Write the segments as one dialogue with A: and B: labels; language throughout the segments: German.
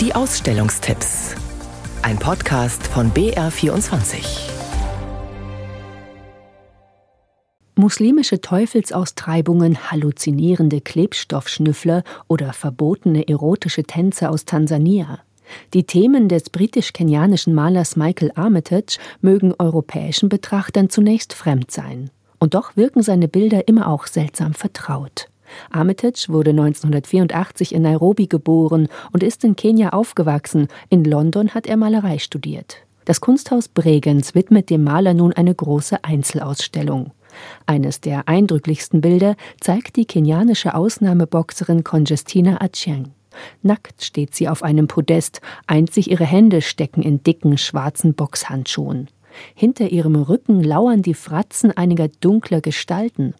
A: Die Ausstellungstipps. Ein Podcast von BR24.
B: Muslimische Teufelsaustreibungen, halluzinierende Klebstoffschnüffler oder verbotene erotische Tänze aus Tansania. Die Themen des britisch-kenianischen Malers Michael Armitage mögen europäischen Betrachtern zunächst fremd sein. Und doch wirken seine Bilder immer auch seltsam vertraut. Armitage wurde 1984 in Nairobi geboren und ist in Kenia aufgewachsen. In London hat er Malerei studiert. Das Kunsthaus Bregenz widmet dem Maler nun eine große Einzelausstellung. Eines der eindrücklichsten Bilder zeigt die kenianische Ausnahmeboxerin Congestina Achieng. Nackt steht sie auf einem Podest, einzig ihre Hände stecken in dicken schwarzen Boxhandschuhen. Hinter ihrem Rücken lauern die Fratzen einiger dunkler Gestalten.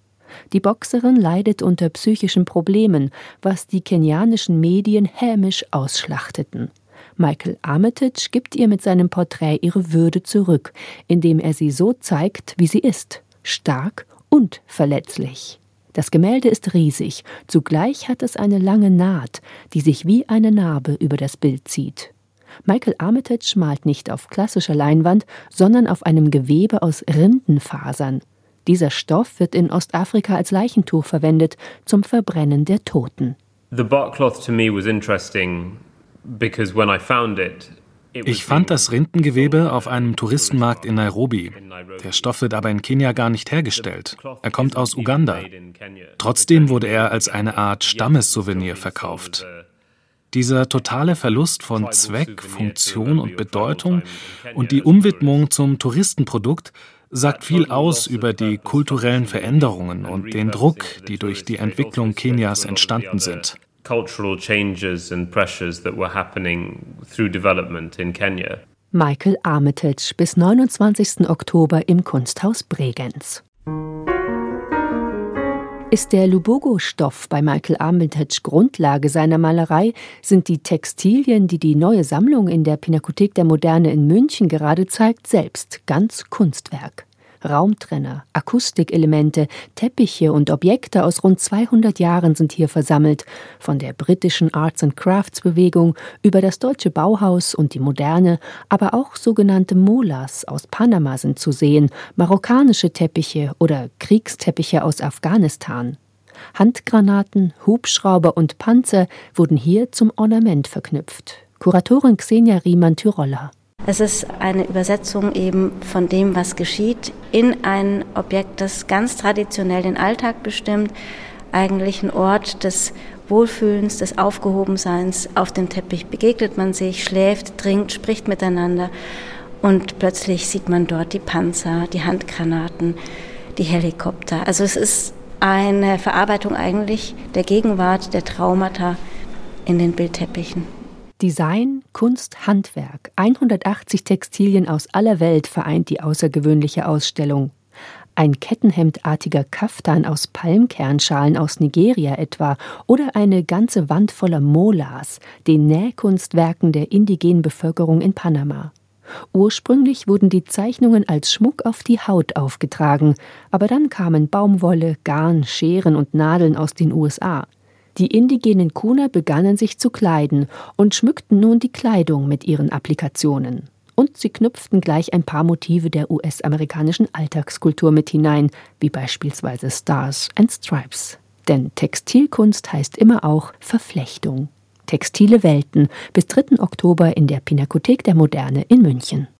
B: Die Boxerin leidet unter psychischen Problemen, was die kenianischen Medien hämisch ausschlachteten. Michael Armitage gibt ihr mit seinem Porträt ihre Würde zurück, indem er sie so zeigt, wie sie ist stark und verletzlich. Das Gemälde ist riesig, zugleich hat es eine lange Naht, die sich wie eine Narbe über das Bild zieht. Michael Armitage malt nicht auf klassischer Leinwand, sondern auf einem Gewebe aus Rindenfasern. Dieser Stoff wird in Ostafrika als Leichentuch verwendet zum Verbrennen der Toten.
C: The bark cloth to me was interesting because when I found it,
D: ich fand das Rindengewebe auf einem Touristenmarkt in Nairobi. Der Stoff wird aber in Kenia gar nicht hergestellt. Er kommt aus Uganda. Trotzdem wurde er als eine Art Stammessouvenir verkauft. Dieser totale Verlust von Zweck, Funktion und Bedeutung und die Umwidmung zum Touristenprodukt sagt viel aus über die kulturellen Veränderungen und den Druck, die durch die Entwicklung Kenias entstanden sind.
B: Michael Armitage bis 29. Oktober im Kunsthaus Bregenz. Ist der Lubogo-Stoff bei Michael Armitage Grundlage seiner Malerei, sind die Textilien, die die neue Sammlung in der Pinakothek der Moderne in München gerade zeigt, selbst ganz Kunstwerk. Raumtrenner, Akustikelemente, Teppiche und Objekte aus rund 200 Jahren sind hier versammelt, von der britischen Arts and Crafts Bewegung über das deutsche Bauhaus und die Moderne, aber auch sogenannte Molas aus Panama sind zu sehen, marokkanische Teppiche oder Kriegsteppiche aus Afghanistan. Handgranaten, Hubschrauber und Panzer wurden hier zum Ornament verknüpft. Kuratorin Xenia Riemann-Tyroller.
E: Es ist eine Übersetzung eben von dem, was geschieht, in ein Objekt, das ganz traditionell den Alltag bestimmt, eigentlich ein Ort des Wohlfühlens, des Aufgehobenseins. Auf dem Teppich begegnet man sich, schläft, trinkt, spricht miteinander und plötzlich sieht man dort die Panzer, die Handgranaten, die Helikopter. Also es ist eine Verarbeitung eigentlich der Gegenwart, der Traumata in den Bildteppichen.
B: Design, Kunst, Handwerk, 180 Textilien aus aller Welt vereint die außergewöhnliche Ausstellung. Ein kettenhemdartiger Kaftan aus Palmkernschalen aus Nigeria etwa oder eine ganze Wand voller Molas, den Nähkunstwerken der indigenen Bevölkerung in Panama. Ursprünglich wurden die Zeichnungen als Schmuck auf die Haut aufgetragen, aber dann kamen Baumwolle, Garn, Scheren und Nadeln aus den USA. Die indigenen Kuna begannen sich zu kleiden und schmückten nun die Kleidung mit ihren Applikationen. Und sie knüpften gleich ein paar Motive der US-amerikanischen Alltagskultur mit hinein, wie beispielsweise Stars and Stripes. Denn Textilkunst heißt immer auch Verflechtung. Textile Welten bis 3. Oktober in der Pinakothek der Moderne in München.